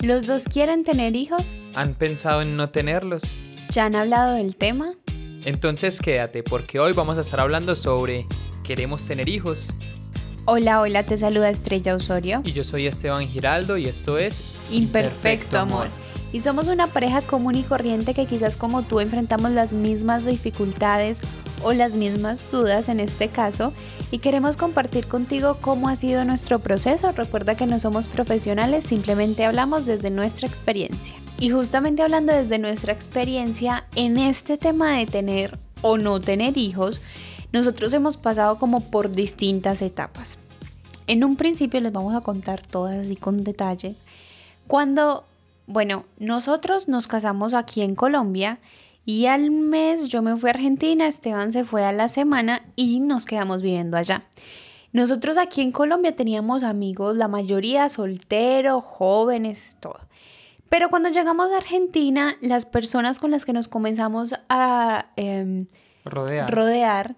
¿Los dos quieren tener hijos? ¿Han pensado en no tenerlos? ¿Ya han hablado del tema? Entonces quédate porque hoy vamos a estar hablando sobre ¿queremos tener hijos? Hola, hola, te saluda Estrella Osorio. Y yo soy Esteban Giraldo y esto es Imperfecto, amor. Y somos una pareja común y corriente que quizás como tú enfrentamos las mismas dificultades o las mismas dudas en este caso y queremos compartir contigo cómo ha sido nuestro proceso. Recuerda que no somos profesionales, simplemente hablamos desde nuestra experiencia. Y justamente hablando desde nuestra experiencia en este tema de tener o no tener hijos, nosotros hemos pasado como por distintas etapas. En un principio les vamos a contar todas así con detalle. Cuando, bueno, nosotros nos casamos aquí en Colombia y al mes yo me fui a Argentina, Esteban se fue a la semana y nos quedamos viviendo allá. Nosotros aquí en Colombia teníamos amigos, la mayoría solteros, jóvenes, todo. Pero cuando llegamos a Argentina, las personas con las que nos comenzamos a em, rodear. rodear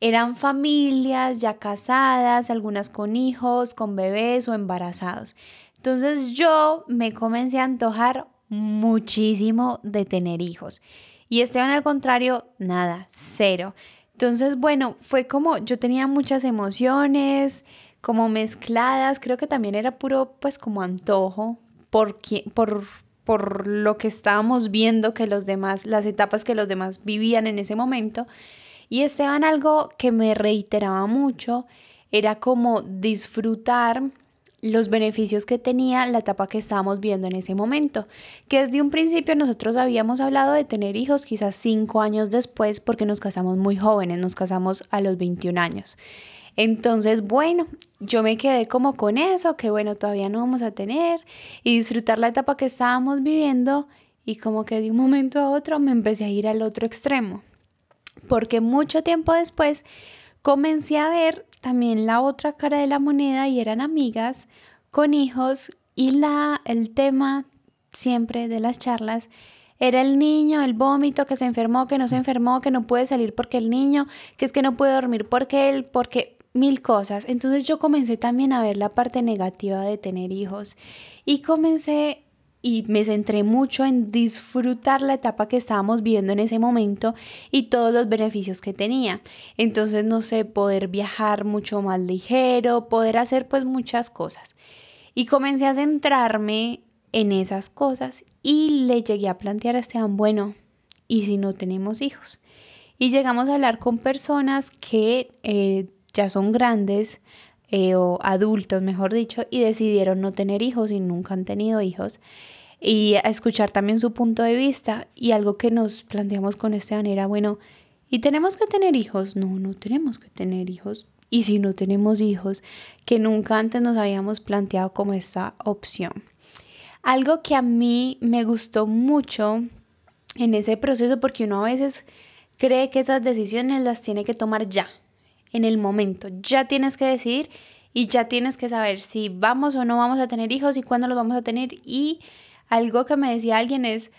eran familias ya casadas, algunas con hijos, con bebés o embarazados. Entonces yo me comencé a antojar muchísimo de tener hijos. Y Esteban al contrario, nada, cero. Entonces, bueno, fue como yo tenía muchas emociones, como mezcladas, creo que también era puro pues como antojo por, por, por lo que estábamos viendo que los demás, las etapas que los demás vivían en ese momento. Y Esteban algo que me reiteraba mucho era como disfrutar los beneficios que tenía la etapa que estábamos viendo en ese momento, que desde un principio nosotros habíamos hablado de tener hijos quizás cinco años después porque nos casamos muy jóvenes, nos casamos a los 21 años. Entonces, bueno, yo me quedé como con eso, que bueno, todavía no vamos a tener y disfrutar la etapa que estábamos viviendo y como que de un momento a otro me empecé a ir al otro extremo, porque mucho tiempo después comencé a ver también la otra cara de la moneda y eran amigas con hijos y la, el tema siempre de las charlas era el niño, el vómito, que se enfermó, que no se enfermó, que no puede salir porque el niño, que es que no puede dormir porque él, porque mil cosas. Entonces yo comencé también a ver la parte negativa de tener hijos y comencé y me centré mucho en disfrutar la etapa que estábamos viviendo en ese momento y todos los beneficios que tenía. Entonces, no sé, poder viajar mucho más ligero, poder hacer pues muchas cosas. Y comencé a centrarme en esas cosas y le llegué a plantear a Esteban, bueno, ¿y si no tenemos hijos? Y llegamos a hablar con personas que eh, ya son grandes, eh, o adultos, mejor dicho, y decidieron no tener hijos y nunca han tenido hijos. Y a escuchar también su punto de vista y algo que nos planteamos con esta manera, bueno, ¿y tenemos que tener hijos? No, no tenemos que tener hijos. Y si no tenemos hijos, que nunca antes nos habíamos planteado como esta opción. Algo que a mí me gustó mucho en ese proceso, porque uno a veces cree que esas decisiones las tiene que tomar ya, en el momento. Ya tienes que decidir y ya tienes que saber si vamos o no vamos a tener hijos y cuándo los vamos a tener. Y algo que me decía alguien es,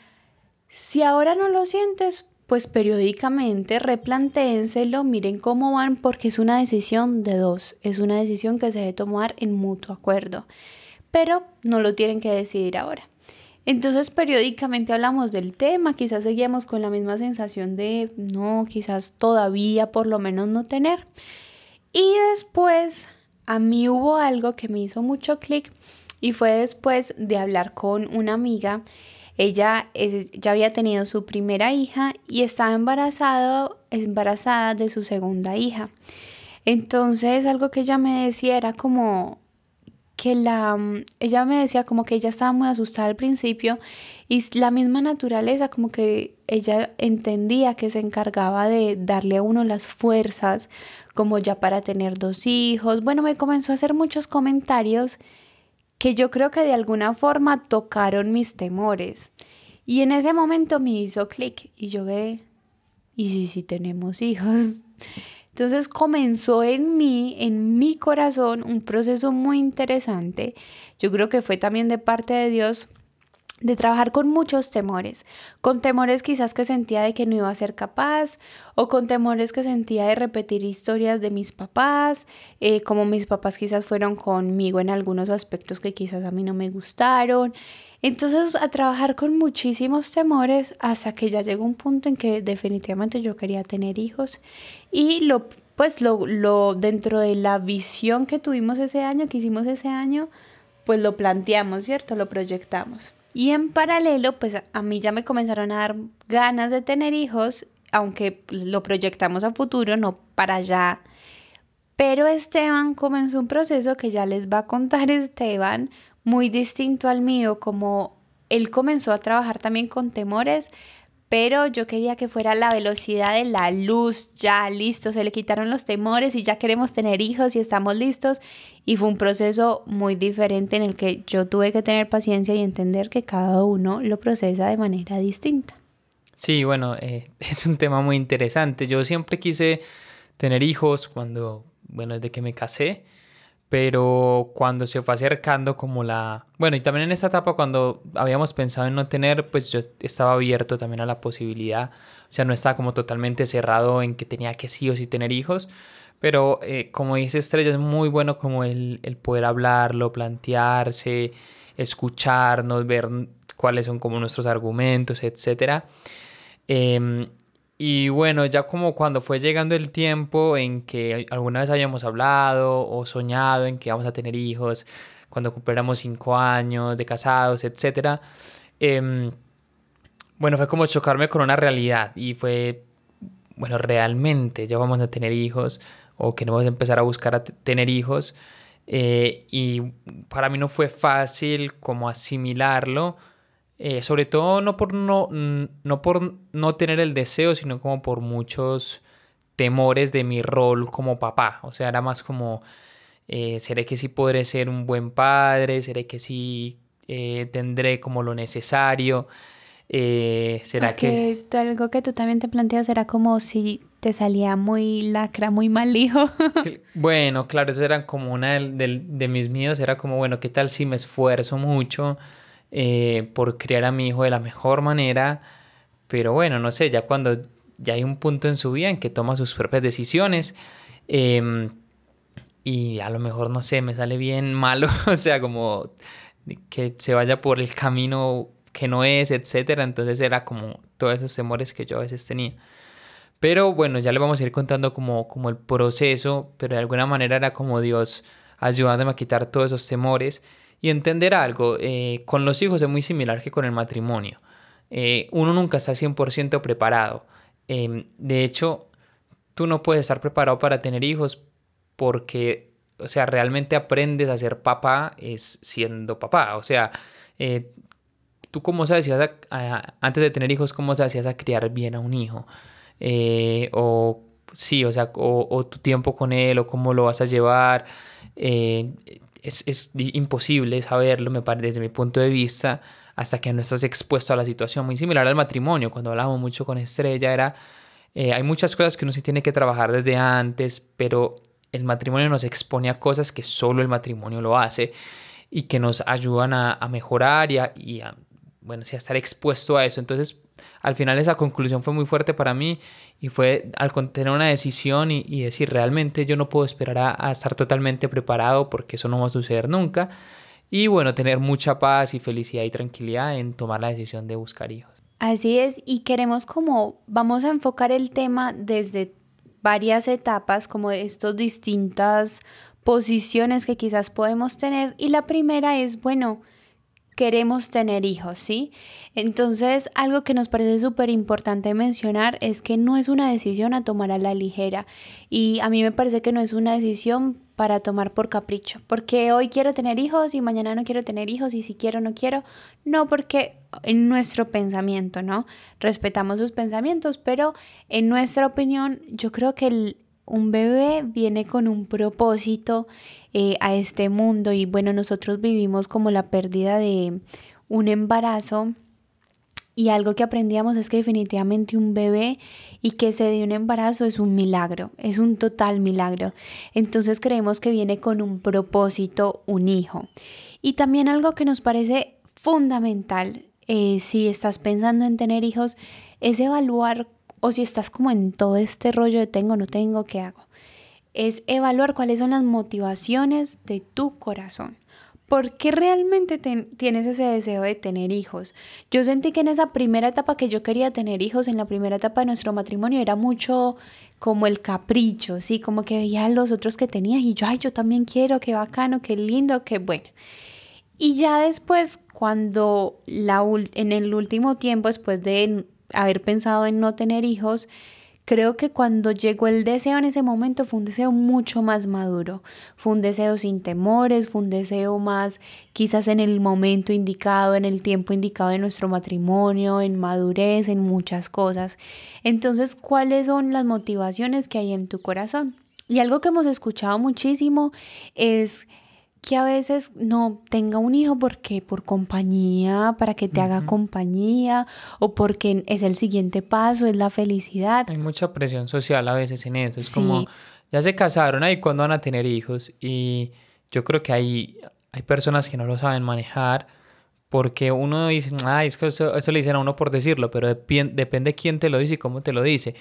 si ahora no lo sientes, pues periódicamente replantéenselo, miren cómo van, porque es una decisión de dos, es una decisión que se debe tomar en mutuo acuerdo, pero no lo tienen que decidir ahora. Entonces periódicamente hablamos del tema, quizás seguimos con la misma sensación de no, quizás todavía por lo menos no tener. Y después a mí hubo algo que me hizo mucho clic y fue después de hablar con una amiga. Ella ya había tenido su primera hija y estaba embarazado, embarazada de su segunda hija. Entonces algo que ella me decía era como, que la, mm, ella me decía como que ella estaba muy asustada al principio y la misma naturaleza como que ella entendía que se encargaba de darle a uno las fuerzas como ya para tener dos hijos. Bueno, me comenzó a hacer muchos comentarios que yo creo que de alguna forma tocaron mis temores. Y en ese momento me hizo clic y yo ve, ¿y si sí tenemos hijos? Entonces comenzó en mí, en mi corazón, un proceso muy interesante. Yo creo que fue también de parte de Dios de trabajar con muchos temores, con temores quizás que sentía de que no iba a ser capaz o con temores que sentía de repetir historias de mis papás, eh, como mis papás quizás fueron conmigo en algunos aspectos que quizás a mí no me gustaron. Entonces a trabajar con muchísimos temores hasta que ya llegó un punto en que definitivamente yo quería tener hijos y lo pues lo, lo dentro de la visión que tuvimos ese año, que hicimos ese año, pues lo planteamos, ¿cierto? Lo proyectamos. Y en paralelo, pues a mí ya me comenzaron a dar ganas de tener hijos, aunque lo proyectamos a futuro, no para allá. Pero Esteban comenzó un proceso que ya les va a contar Esteban, muy distinto al mío, como él comenzó a trabajar también con temores, pero yo quería que fuera la velocidad de la luz, ya listo, se le quitaron los temores y ya queremos tener hijos y estamos listos. Y fue un proceso muy diferente en el que yo tuve que tener paciencia y entender que cada uno lo procesa de manera distinta. Sí, bueno, eh, es un tema muy interesante. Yo siempre quise tener hijos cuando, bueno, desde que me casé pero cuando se fue acercando como la... Bueno, y también en esta etapa cuando habíamos pensado en no tener, pues yo estaba abierto también a la posibilidad, o sea, no estaba como totalmente cerrado en que tenía que sí o sí tener hijos, pero eh, como dice Estrella, es muy bueno como el, el poder hablarlo, plantearse, escucharnos, ver cuáles son como nuestros argumentos, etc. Y bueno, ya como cuando fue llegando el tiempo en que alguna vez hayamos hablado o soñado en que vamos a tener hijos, cuando cumpliéramos cinco años de casados, etc. Em, bueno, fue como chocarme con una realidad y fue, bueno, realmente ya vamos a tener hijos o que no vamos a empezar a buscar a tener hijos. Eh, y para mí no fue fácil como asimilarlo eh, sobre todo no por no, no por no tener el deseo, sino como por muchos temores de mi rol como papá. O sea, era más como, eh, ¿seré que sí podré ser un buen padre? ¿Seré que sí eh, tendré como lo necesario? ¿Será que...? Algo que tú también te planteas era como si te salía muy lacra, muy mal hijo. bueno, claro, eso era como una de, de mis miedos, era como, bueno, ¿qué tal si me esfuerzo mucho? Eh, por criar a mi hijo de la mejor manera, pero bueno, no sé, ya cuando ya hay un punto en su vida en que toma sus propias decisiones em, y a lo mejor, no sé, me sale bien malo, o sea, como que se vaya por el camino que no es, etcétera, entonces era como todos esos temores que yo a veces tenía. Pero bueno, ya le vamos a ir contando como, como el proceso, pero de alguna manera era como Dios ayudándome a quitar todos esos temores y entender algo, eh, con los hijos es muy similar que con el matrimonio. Eh, uno nunca está 100% preparado. Em, de hecho, tú no puedes estar preparado para tener hijos porque, o sea, realmente aprendes a ser papá es siendo papá. O sea, eh, tú cómo sabes si vas a, antes de tener hijos, cómo sabes si vas a criar bien a un hijo. o sí, o sea, o, tu tiempo con él, o cómo lo vas a llevar es, es imposible saberlo, me parece, desde mi punto de vista, hasta que no estás expuesto a la situación. Muy similar al matrimonio, cuando hablábamos mucho con Estrella, era, eh, hay muchas cosas que uno sí tiene que trabajar desde antes, pero el matrimonio nos expone a cosas que solo el matrimonio lo hace y que nos ayudan a, a mejorar y a, y a, bueno, sí, a estar expuesto a eso. Entonces, al final esa conclusión fue muy fuerte para mí y fue al tener una decisión y, decir realmente yo no puedo esperar a, estar totalmente preparado porque eso no va a suceder nunca. Y bueno, tener mucha paz y felicidad y tranquilidad en tomar la decisión de buscar hijos. Así es, y queremos como, vamos a enfocar el tema desde varias etapas, como estas distintas posiciones que quizás podemos tener. Y la primera es, bueno, queremos tener hijos, ¿sí? Entonces, algo que nos parece súper importante mencionar es que no es una decisión a tomar a la ligera y a mí me parece que no es una decisión para tomar por capricho, porque hoy quiero tener hijos y mañana no quiero tener hijos y si quiero no quiero, no porque en nuestro pensamiento, ¿no? Respetamos sus pensamientos, pero en nuestra opinión yo creo que el, un bebé viene con un propósito eh, a este mundo y bueno, nosotros vivimos como la pérdida de un embarazo y algo que aprendíamos es que definitivamente un bebé y que se dé un embarazo es un milagro, es un total milagro. Entonces creemos que viene con un propósito un hijo. Y también algo que nos parece fundamental eh, si estás pensando en tener hijos, es evaluar, o si estás como en todo este rollo de tengo, no tengo, ¿qué hago? Es evaluar cuáles son las motivaciones de tu corazón. ¿Por qué realmente tienes ese deseo de tener hijos? Yo sentí que en esa primera etapa que yo quería tener hijos, en la primera etapa de nuestro matrimonio, era mucho como el capricho, ¿sí? Como que veía a los otros que tenías y yo, ay, yo también quiero, qué bacano, qué lindo, qué bueno. Y ya después, cuando la, en el último tiempo, después de haber pensado en no tener hijos, Creo que cuando llegó el deseo en ese momento fue un deseo mucho más maduro, fue un deseo sin temores, fue un deseo más quizás en el momento indicado, en el tiempo indicado de nuestro matrimonio, en madurez, en muchas cosas. Entonces, ¿cuáles son las motivaciones que hay en tu corazón? Y algo que hemos escuchado muchísimo es que a veces no tenga un hijo porque por compañía, para que te haga compañía o porque es el siguiente paso, es la felicidad. Hay mucha presión social a veces en eso. Es como, ya se casaron, ahí cuándo van a tener hijos? Y yo creo que hay, hay personas que no lo saben manejar porque uno dice, ay, es que eso, eso le dicen a uno por decirlo, pero depende, depende quién te lo dice y cómo te lo dice.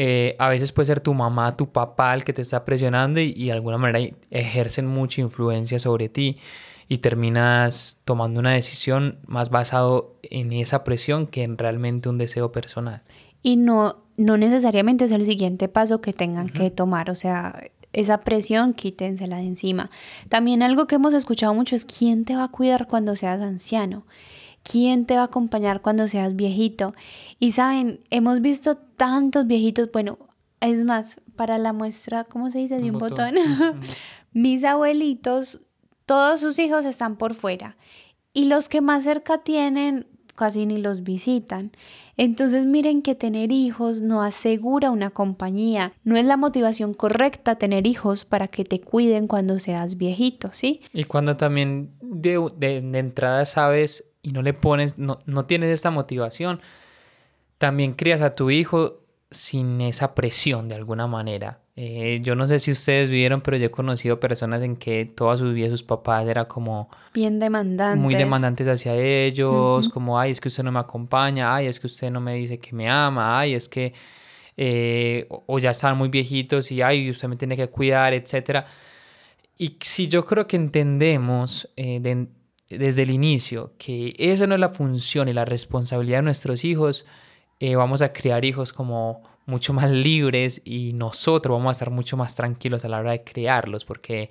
Eh, a veces puede ser tu mamá, tu papá el que te está presionando y, de alguna manera ejercen mucha influencia sobre ti y terminas tomando una decisión más basado en esa presión que en realmente un deseo personal. Y no, no necesariamente es el siguiente paso que tengan que tomar, o sea, esa presión quítensela de encima. También algo que hemos escuchado mucho es quién te va a cuidar cuando seas anciano. ¿Quién te va a acompañar cuando seas viejito? Y saben, hemos visto tantos viejitos, bueno, es más, para la muestra, ¿cómo se dice? De un, botón. Mis abuelitos, todos sus hijos están por fuera. Y los que más cerca tienen, casi ni los visitan. Entonces miren que tener hijos no asegura una compañía, no es la motivación correcta tener hijos para que te cuiden cuando seas viejito, ¿sí? Y cuando también de, de, de entrada sabes y no le pones, no, no tienes esta motivación, también crías a tu hijo sin esa presión de alguna manera. Eh, yo no sé si ustedes vieron, pero yo he conocido personas en que toda su vida sus papás era como... Bien demandantes. Muy demandantes hacia ellos, como, ay, es que usted no me acompaña, ay, es que usted no me dice que me ama, ay, es que... Eh, o ya están muy viejitos y, ay, usted me tiene que cuidar, etc. Y si yo creo que entendemos eh, de, desde el inicio que esa no es la función y la responsabilidad de nuestros hijos, eh, vamos a criar hijos como mucho más libres y nosotros vamos a estar mucho más tranquilos a la hora de criarlos porque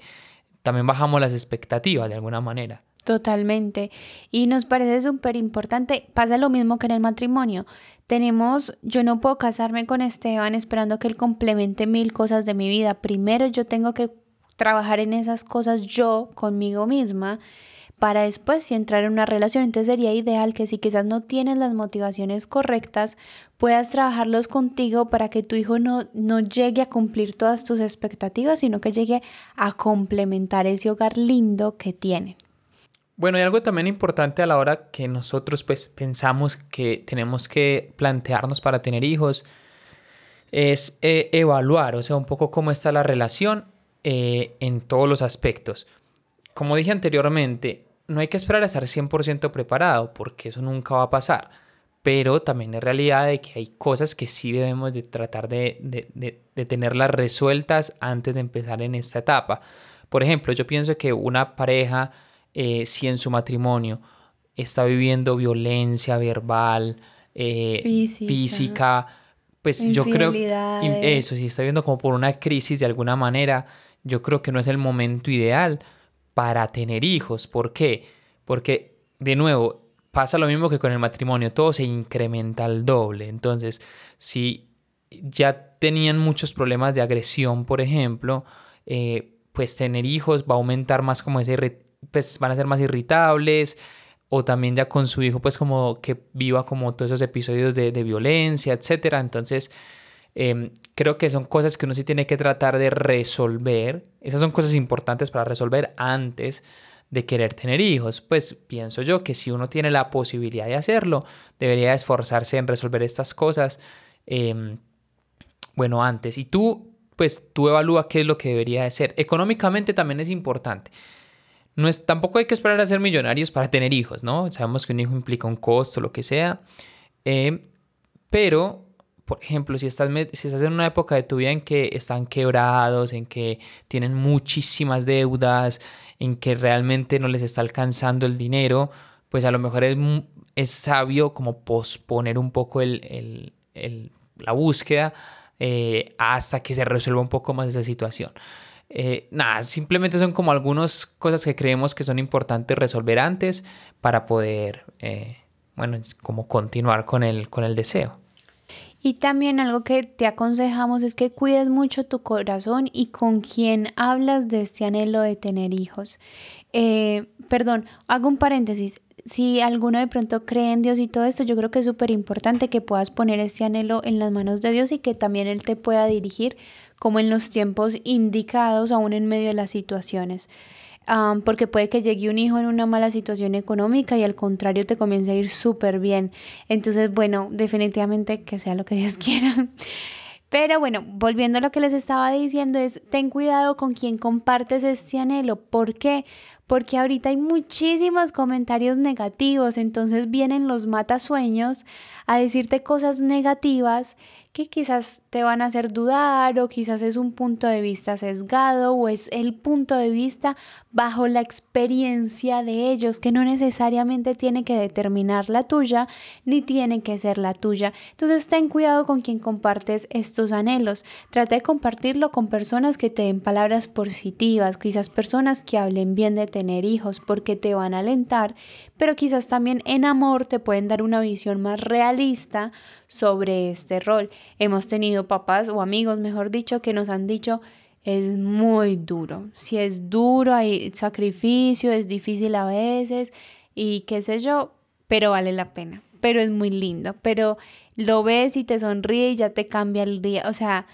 también bajamos las expectativas de alguna manera. Totalmente. Y nos parece súper importante. Pasa lo mismo que en el matrimonio. Tenemos, yo no puedo casarme con Esteban esperando que él complemente mil cosas de mi vida. Primero yo tengo que trabajar en esas cosas yo conmigo misma para después si entrar en una relación. Entonces sería ideal que si quizás no tienes las motivaciones correctas, puedas trabajarlos contigo para que tu hijo no, no llegue a cumplir todas tus expectativas, sino que llegue a complementar ese hogar lindo que tiene. Bueno, y algo también importante a la hora que nosotros pues pensamos que tenemos que plantearnos para tener hijos es eh, evaluar, o sea, un poco cómo está la relación eh, en todos los aspectos. Como dije anteriormente, no hay que esperar a estar 100% preparado porque eso nunca va a pasar. Pero también es realidad de que hay cosas que sí debemos de tratar de, de, de, tenerlas resueltas antes de empezar en esta etapa. Por ejemplo, yo pienso que una pareja, eh, si en su matrimonio está viviendo violencia verbal, eh, física. pues yo creo eso, si está viviendo como por una crisis de alguna manera, yo creo que no es el momento ideal para tener hijos. ¿Por qué? Porque, de nuevo, pasa lo mismo que con el matrimonio, todo se incrementa al doble. Entonces, si ya tenían muchos problemas de agresión, por ejemplo, eh, pues tener hijos va a aumentar más como ese, pues van a ser más irritables, o también ya con su hijo, pues como que viva como todos esos episodios de, de violencia, etcétera. Entonces, Em, creo que son cosas que uno sí tiene que tratar de resolver. Esas son cosas importantes para resolver antes de querer tener hijos. Pues pienso yo que si uno tiene la posibilidad de hacerlo, debería esforzarse en resolver estas cosas, em, bueno, antes. Y tú, pues tú evalúa qué es lo que debería de ser. Económicamente también es importante. no es, tampoco hay que esperar a ser millonarios para tener hijos, ¿no? Sabemos que un hijo implica un costo, lo que sea. Eh, pero, por ejemplo, si estás, si estás en una época de tu vida en que están quebrados, en que tienen muchísimas deudas, en que realmente no les está alcanzando el dinero, pues a lo mejor es, es sabio como posponer un poco el, el, la búsqueda eh, hasta que se resuelva un poco más esa situación. Eh, nada, simplemente son como algunas cosas que creemos que son importantes resolver antes para poder, eh, bueno, como continuar con el, con el deseo. Y también algo que te aconsejamos es que cuides mucho tu corazón y con quién hablas de este anhelo de tener hijos. perdón, hago un paréntesis si alguno de pronto cree en Dios y todo esto, yo creo que es súper importante que puedas poner este anhelo en las manos de Dios y que también Él te pueda dirigir como en los tiempos indicados, aún en medio de las situaciones. Porque puede que llegue un hijo en una mala situación económica y al contrario te comience a ir súper bien. Entonces, bueno, definitivamente que sea lo que Dios quiera. Pero bueno, volviendo a lo que les estaba diciendo es, ten cuidado con quien compartes este anhelo. ¿Por qué? porque ahorita hay muchísimos comentarios negativos, entonces vienen los matasueños a decirte cosas negativas que quizás te van a hacer dudar o quizás es un punto de vista sesgado o es el punto de vista bajo la experiencia de ellos que no necesariamente tiene que determinar la tuya ni tiene que ser la tuya. Entonces ten cuidado con quien compartes estos anhelos. Trata de compartirlo con personas que te den palabras positivas, quizás personas que hablen bien de tener hijos porque te van a alentar, pero quizás también en amor te pueden dar una visión más realista sobre este rol. Hemos tenido papás o amigos, mejor dicho, que nos han dicho es muy duro. Si es duro, hay sacrificio, es difícil a veces y qué sé yo, pero vale la pena. Pero es muy lindo. Pero lo ves y te sonríe y ya te cambia el día. O sea,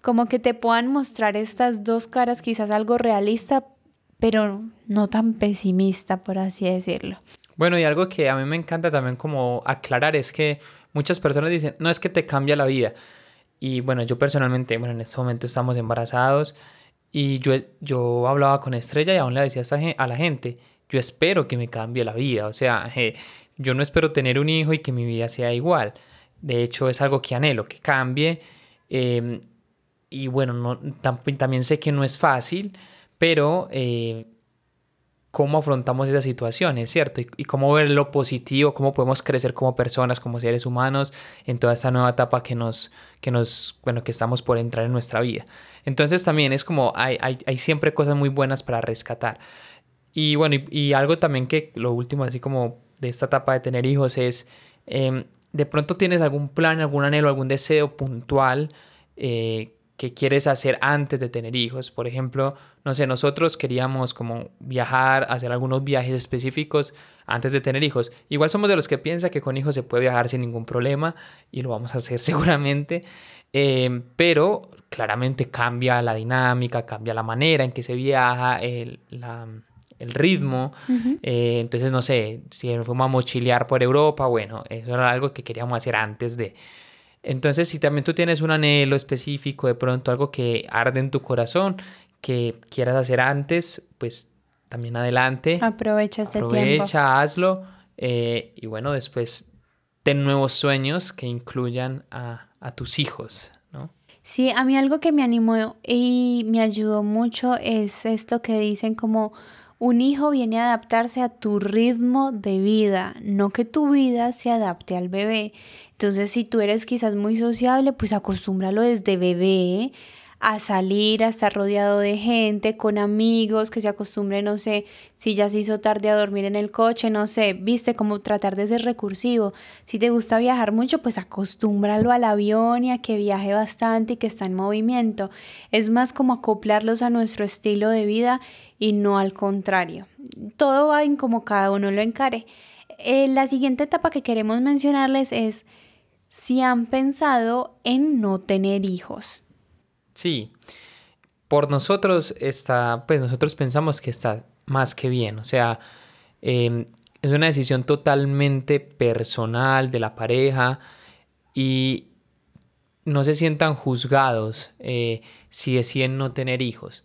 como que te puedan mostrar estas dos caras, quizás algo realista, pero no tan pesimista, por así decirlo. Bueno, y algo que a mí me encanta también como aclarar es que muchas personas dicen, no es que te cambia la vida. Y bueno, yo personalmente, bueno, en este momento estamos embarazados y yo, yo hablaba con Estrella y aún le decía a la gente, yo espero que me cambie la vida. O sea, yo no espero tener un hijo y que mi vida sea igual. De hecho, es algo que anhelo, que cambie. Em, y bueno, no, también sé que no es fácil, pero eh, cómo afrontamos esas situaciones, ¿cierto? Y, cómo ver lo positivo, cómo podemos crecer como personas, como seres humanos en toda esta nueva etapa que nos, que nos, bueno, que estamos por entrar en nuestra vida. Entonces también es como, hay, hay, hay siempre cosas muy buenas para rescatar. Y bueno, y, algo también que lo último, así como de esta etapa de tener hijos, es, em, de pronto tienes algún plan, algún anhelo, algún deseo puntual eh, que quieres hacer antes de tener hijos. Por ejemplo, no sé, nosotros queríamos como viajar, hacer algunos viajes específicos antes de tener hijos. Igual somos de los que piensa que con hijos se puede viajar sin ningún problema y lo vamos a hacer seguramente. Em, pero claramente cambia la dinámica, cambia la manera en que se viaja, el, ritmo. Eh, entonces, no sé, si fuimos a mochilear por Europa, bueno, eso era algo que queríamos hacer antes de... Entonces, si también tú tienes un anhelo específico, de pronto algo que arde en tu corazón, que quieras hacer antes, pues también adelante. Aprovecha este tiempo. Aprovecha, hazlo. Eh, y bueno, después ten nuevos sueños que incluyan a, a tus hijos, ¿no? Sí, a mí algo que me animó y me ayudó mucho es esto que dicen como un hijo viene a adaptarse a tu ritmo de vida, no que tu vida se adapte al bebé. Entonces, si tú eres quizás muy sociable, pues acostúmbralo desde bebé a salir, a estar rodeado de gente, con amigos, que se acostumbre, no sé, si ya se hizo tarde a dormir en el coche, no sé, viste, como tratar de ser recursivo. Si te gusta viajar mucho, pues acostúmbralo al avión y a que viaje bastante y que está en movimiento. Es más como acoplarlos a nuestro estilo de vida y no al contrario. Todo va en como cada uno lo encare. Eh, la siguiente etapa que queremos mencionarles es si han pensado en no tener hijos. Sí, por nosotros está, pues nosotros pensamos que está más que bien, o sea, em, es una decisión totalmente personal de la pareja y no se sientan juzgados eh, si deciden no tener hijos.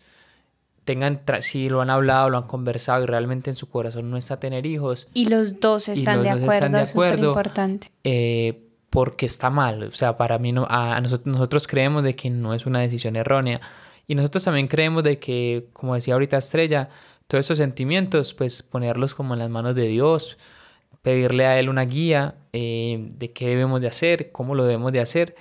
tengan, si lo han hablado, lo han conversado y realmente en su corazón no está tener hijos. Y los dos están, de, acuerdo, es importante. Eh, porque está mal, o sea, para mí no, a, nosotros, creemos de que no es una decisión errónea. Y nosotros también creemos de que, como decía ahorita Estrella, todos esos sentimientos, pues ponerlos como en las manos de Dios, pedirle a Él una guía eh, de qué debemos de hacer, cómo lo debemos de hacer.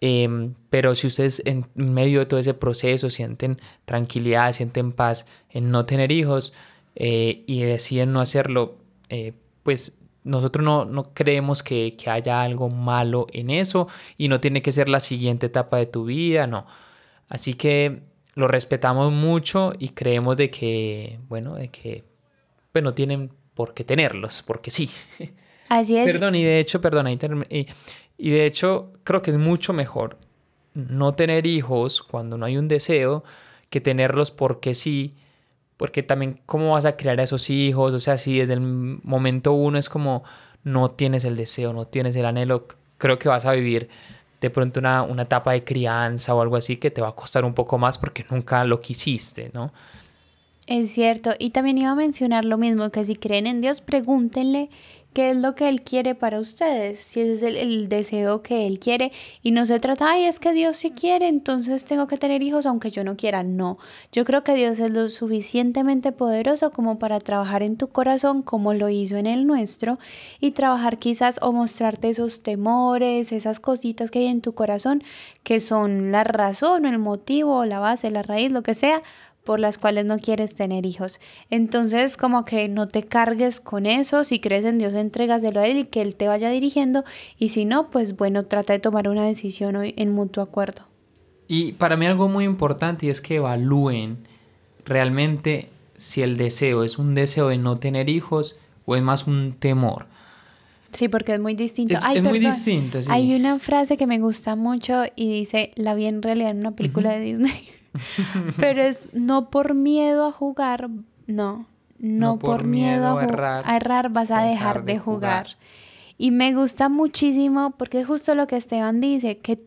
Em, pero si ustedes en medio de todo ese proceso sienten tranquilidad, sienten paz en no tener hijos eh, y deciden no hacerlo, eh, pues nosotros no, no creemos que, que, haya algo malo en eso y no tiene que ser la siguiente etapa de tu vida, no. Así que lo respetamos mucho y creemos de que, bueno, de que pues no tienen por qué tenerlos, porque sí. Así es. Perdón, y de hecho, perdón, ahí y de hecho, creo que es mucho mejor no tener hijos cuando no hay un deseo que tenerlos porque sí, porque también cómo vas a crear a esos hijos, o sea, si desde el momento uno es como no tienes el deseo, no tienes el anhelo, creo que vas a vivir de pronto una, una etapa de crianza o algo así que te va a costar un poco más porque nunca lo quisiste, ¿no? Es cierto, y también iba a mencionar lo mismo, que si creen en Dios, pregúntenle qué es lo que Él quiere para ustedes, si ese es el, deseo que Él quiere. Y no se trata, ay, es que Dios sí quiere, entonces tengo que tener hijos aunque yo no quiera. No, yo creo que Dios es lo suficientemente poderoso como para trabajar en tu corazón como lo hizo en el nuestro y trabajar quizás o mostrarte esos temores, esas cositas que hay en tu corazón que son la razón el motivo, la base, la raíz, lo que sea por las cuales no quieres tener hijos. Entonces, como que no te cargues con eso, si crees en Dios, entrégaselo a Él y que Él te vaya dirigiendo, y si no, pues bueno, trata de tomar una decisión en mutuo acuerdo. Y para mí algo muy importante es que evalúen realmente si el deseo es un deseo de no tener hijos o es más un temor. Sí, porque es muy distinto. Es, muy distinto. Hay una frase que me gusta mucho y dice, la vi en realidad en una película de Disney. Pero es no por miedo a jugar, no, no, por, miedo, a, errar, vas a dejar, de jugar. Y me gusta muchísimo porque es justo lo que Esteban dice, que,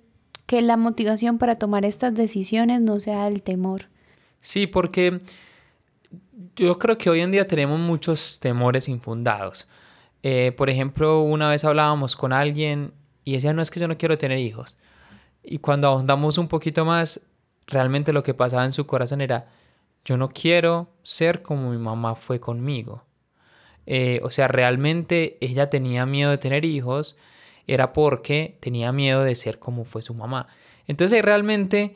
que la motivación para tomar estas decisiones no sea el temor. Sí, porque yo creo que hoy en día tenemos muchos temores infundados. Eh, por ejemplo, una vez hablábamos con alguien y decía, no es que yo no quiero tener hijos. Y cuando ahondamos un poquito más, realmente lo que pasaba en su corazón era, yo no quiero ser como mi mamá fue conmigo. Eh, o sea, realmente ella tenía miedo de tener hijos, era porque tenía miedo de ser como fue su mamá. Entonces realmente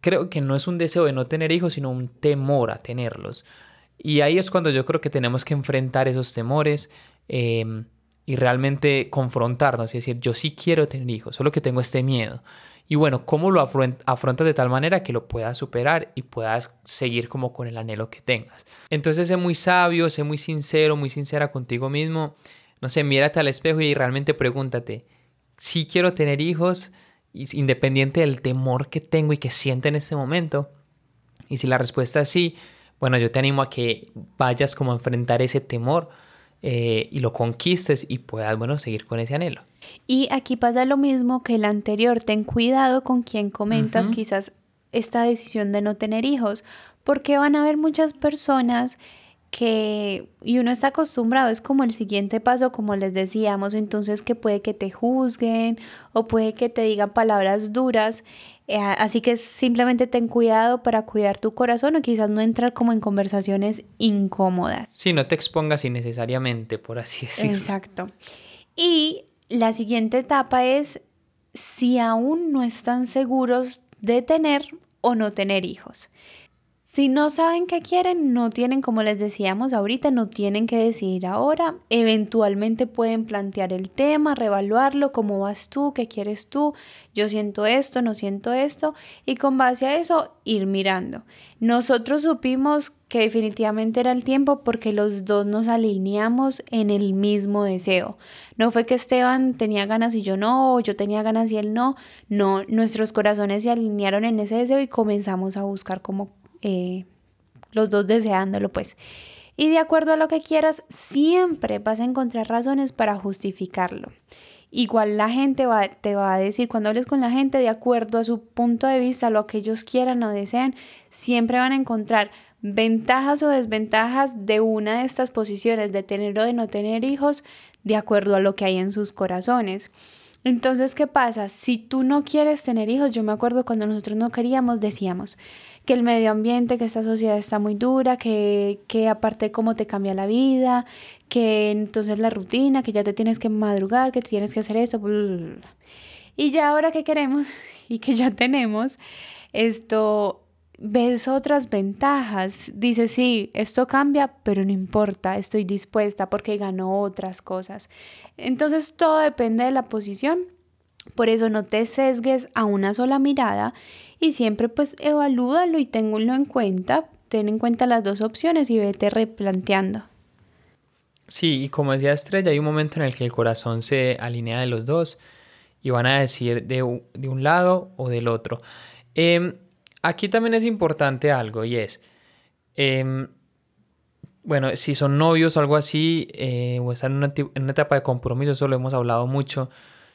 creo que no es un deseo de no tener hijos, sino un temor a tenerlos. Y ahí es cuando yo creo que tenemos que enfrentar esos temores em, y realmente confrontarnos y decir, yo sí quiero tener hijos, solo que tengo este miedo. Y bueno, ¿cómo lo afrontas de tal manera que lo puedas superar y puedas seguir como con el anhelo que tengas? Entonces, sé muy sabio, sé muy sincero, muy sincera contigo mismo. No sé, mírate al espejo y realmente pregúntate, si quiero tener hijos, independiente del temor que tengo y que siento en este momento. Y si la respuesta es sí, bueno, yo te animo a que vayas como a enfrentar ese temor eh, y lo conquistes y puedas, bueno, seguir con ese anhelo. Y aquí pasa lo mismo que el anterior, ten cuidado con quien comentas quizás esta decisión de no tener hijos, porque van a haber muchas personas que, y uno está acostumbrado, es como el siguiente paso, como les decíamos, entonces que puede que te juzguen o puede que te digan palabras duras eh, así que simplemente ten cuidado para cuidar tu corazón o quizás no entrar como en conversaciones incómodas. Sí, no te expongas innecesariamente, por así decirlo. Exacto. Y la siguiente etapa es si aún no están seguros de tener o no tener hijos. Si no saben qué quieren, no tienen, como les decíamos ahorita, no tienen que decidir ahora. Eventualmente pueden plantear el tema, reevaluarlo, cómo vas tú, qué quieres tú, yo siento esto, no siento esto, y con base a eso ir mirando. Nosotros supimos que definitivamente era el tiempo porque los dos nos alineamos en el mismo deseo. No fue que Esteban tenía ganas y yo no, o yo tenía ganas y él no. No, nuestros corazones se alinearon en ese deseo y comenzamos a buscar cómo eh, los dos deseándolo, pues. Y de acuerdo a lo que quieras, siempre vas a encontrar razones para justificarlo. igual la gente va, te va a decir, cuando hables con la gente de acuerdo a su punto de vista, lo que ellos quieran o deseen, siempre van a encontrar ventajas o desventajas de una de estas posiciones, de tener o de no tener hijos, de acuerdo a lo que hay en sus corazones. Entonces, ¿qué pasa? Si tú no quieres tener hijos, yo me acuerdo cuando nosotros no queríamos, decíamos que el medio ambiente, que esta sociedad está muy dura, que, que aparte cómo te cambia la vida, que entonces la rutina, que ya te tienes que madrugar, que tienes que hacer eso. Y ya ahora que queremos y que ya tenemos, esto ves otras ventajas, dices, sí, esto cambia, pero no importa, estoy dispuesta porque ganó otras cosas. Entonces todo depende de la posición, por eso no te sesgues a una sola mirada y siempre pues evalúdalo y tenlo en cuenta, ten en cuenta las dos opciones y vete replanteando. Sí, y como decía Estrella, hay un momento en el que el corazón se alinea de los dos y van a decir de, un lado o del otro. Em, Aquí también es importante algo y es, em, bueno, si son novios o algo así, eh, o están en una, en una, etapa de compromiso, eso lo hemos hablado mucho,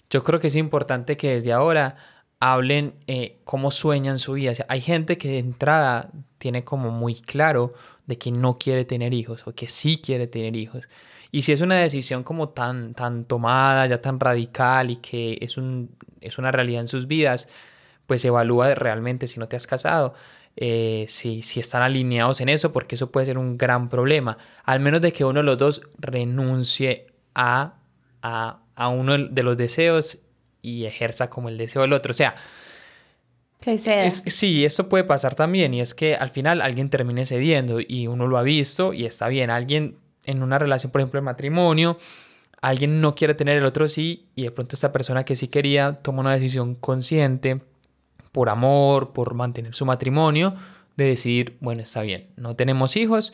yo creo que es importante que desde ahora hablen eh, cómo sueñan su vida. hay gente que de entrada tiene como muy claro de que no quiere tener hijos o que sí quiere tener hijos. Y si es una decisión como tan, tan tomada, ya tan radical y que es, un, es una realidad en sus vidas, pues evalúa realmente si no te has casado, eh, si, si están alineados en eso, porque eso puede ser un gran problema, al menos de que uno de los dos renuncie a, a, uno de los deseos y ejerza como el deseo del otro. O sea, que sea. sí, eso puede pasar también y es que al final alguien termine cediendo y uno lo ha visto y está bien. Alguien en una relación, por ejemplo, de matrimonio, alguien no quiere tener el otro sí y de pronto esta persona que sí quería toma una decisión consciente por amor, por mantener su matrimonio, de decir, bueno, está bien, no tenemos hijos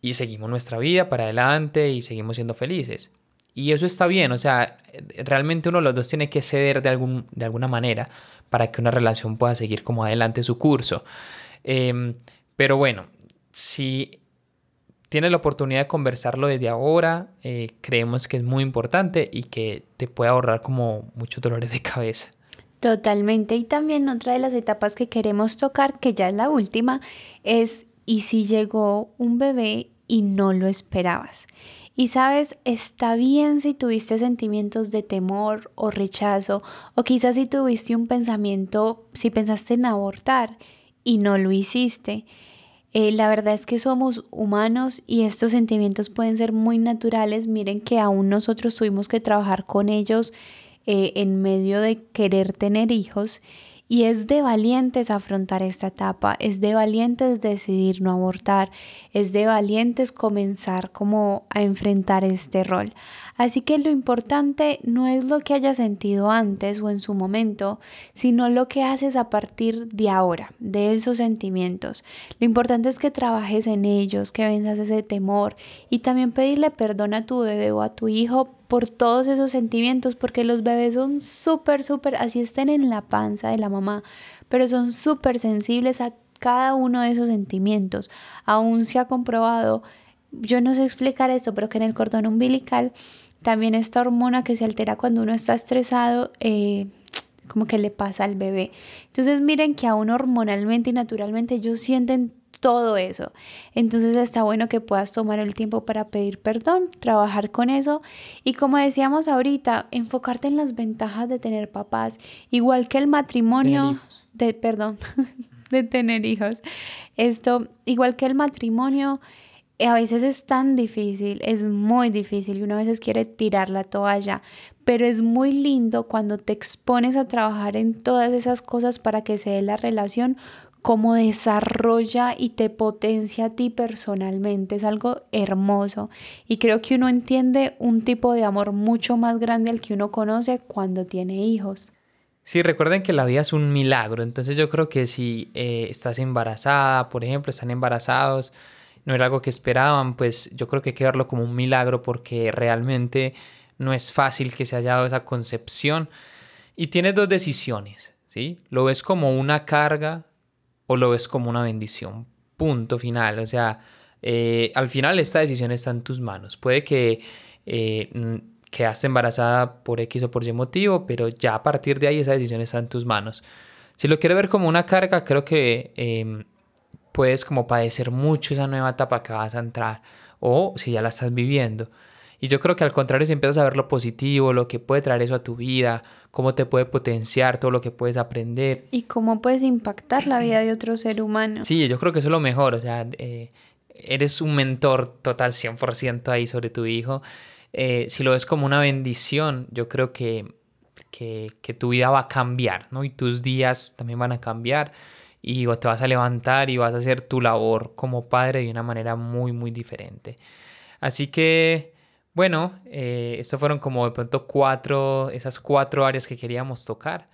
y seguimos nuestra vida para adelante y seguimos siendo felices. Y eso está bien, o sea, realmente uno de los dos tiene que ceder de, algún, de alguna manera para que una relación pueda seguir como adelante su curso. Em, pero bueno, si tienes la oportunidad de conversarlo desde ahora, eh, creemos que es muy importante y que te puede ahorrar como muchos dolores de cabeza. Totalmente. Y también otra de las etapas que queremos tocar, que ya es la última, es ¿y si llegó un bebé y no lo esperabas? Y sabes, está bien si tuviste sentimientos de temor o rechazo, o quizás si tuviste un pensamiento, si pensaste en abortar y no lo hiciste. Eh, la verdad es que somos humanos y estos sentimientos pueden ser muy naturales. Miren que aún nosotros tuvimos que trabajar con ellos eh, en medio de querer tener hijos y es de valientes afrontar esta etapa, es de valientes decidir no abortar, es de valientes comenzar como a enfrentar este rol. Así que lo importante no es lo que hayas sentido antes o en su momento, sino lo que haces a partir de ahora, de esos sentimientos. Lo importante es que trabajes en ellos, que venzas ese temor y también pedirle perdón a tu bebé o a tu hijo por todos esos sentimientos, porque los bebés son súper, súper, así estén en la panza de la mamá, pero son súper sensibles a cada uno de esos sentimientos. Aún se ha comprobado, yo no sé explicar esto, pero que en el cordón umbilical también esta hormona que se altera cuando uno está estresado, eh, como que le pasa al bebé. Entonces miren que aún hormonalmente y naturalmente ellos sienten todo eso. Entonces está bueno que puedas tomar el tiempo para pedir perdón, trabajar con eso y como decíamos ahorita, enfocarte en las ventajas de tener papás, igual que el matrimonio, de perdón, de tener hijos. Esto, igual que el matrimonio, a veces es tan difícil, es muy difícil y uno a veces quiere tirar la toalla, pero es muy lindo cuando te expones a trabajar en todas esas cosas para que se dé la relación cómo desarrolla y te potencia a ti personalmente. Es algo hermoso y creo que uno entiende un tipo de amor mucho más grande al que uno conoce cuando tiene hijos. Sí, recuerden que la vida es un milagro, entonces yo creo que si eh, estás embarazada, por ejemplo, están embarazados, no era algo que esperaban, pues yo creo que hay que verlo como un milagro porque realmente no es fácil que se haya dado esa concepción y tienes dos decisiones, ¿sí? Lo ves como una carga o lo ves como una bendición. Punto final. O sea, eh, al final esta decisión está en tus manos. Puede que, eh, quedaste embarazada por X o por Y motivo, pero ya a partir de ahí esa decisión está en tus manos. Si lo quieres ver como una carga, creo que em, puedes como padecer mucho esa nueva etapa que vas a entrar o si ya la estás viviendo. Y yo creo que al contrario, si empiezas a ver lo positivo, lo que puede traer eso a tu vida, cómo te puede potenciar, todo lo que puedes aprender. Y cómo puedes impactar la vida de otro ser humano. Sí, yo creo que eso es lo mejor. O sea, eh, eres un mentor total 100% ahí sobre tu hijo. Eh, si lo ves como una bendición, yo creo que, que, que, tu vida va a cambiar, ¿no? Y tus días también van a cambiar y te vas a levantar y vas a hacer tu labor como padre de una manera muy, muy diferente. Así que, bueno, eh, estos fueron como de pronto cuatro, esas cuatro áreas que queríamos tocar.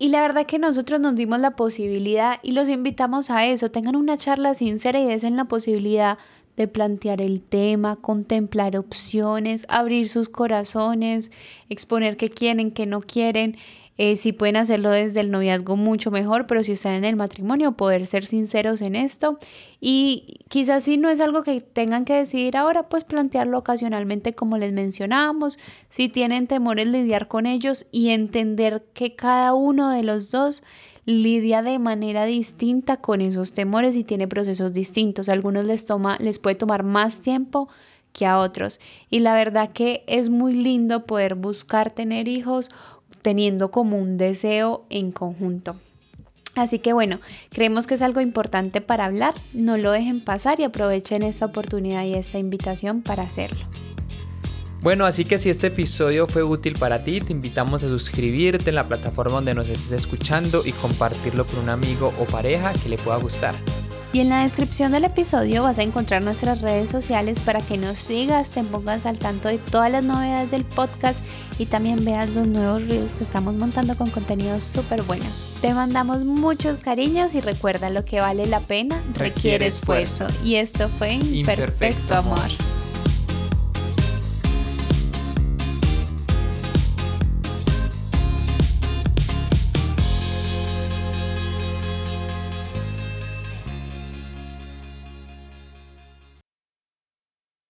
Y la verdad que nosotros nos dimos la posibilidad y los invitamos a eso, tengan una charla sincera y desen la posibilidad de plantear el tema, contemplar opciones, abrir sus corazones, exponer qué quieren, qué no quieren. Eh, si pueden hacerlo desde el noviazgo, mucho mejor, pero si están en el matrimonio, poder ser sinceros en esto. Y quizás si no es algo que tengan que decidir ahora, pues plantearlo ocasionalmente como les mencionábamos. Si tienen temores, lidiar con ellos y entender que cada uno de los dos lidia de manera distinta con esos temores y tiene procesos distintos. A algunos les, toma, les puede tomar más tiempo que a otros. Y la verdad que es muy lindo poder buscar tener hijos teniendo como un deseo en conjunto. Así que bueno, creemos que es algo importante para hablar, no lo dejen pasar y aprovechen esta oportunidad y esta invitación para hacerlo. Bueno, así que si este episodio fue útil para ti, te invitamos a suscribirte en la plataforma donde nos estés escuchando y compartirlo con un amigo o pareja que le pueda gustar. Y en la descripción del episodio vas a encontrar nuestras redes sociales para que nos sigas, te pongas al tanto de todas las novedades del podcast y también veas los nuevos reels que estamos montando con contenido súper bueno. Te mandamos muchos cariños y recuerda lo que vale la pena requiere, esfuerzo. Y esto fue Imperfecto, amor.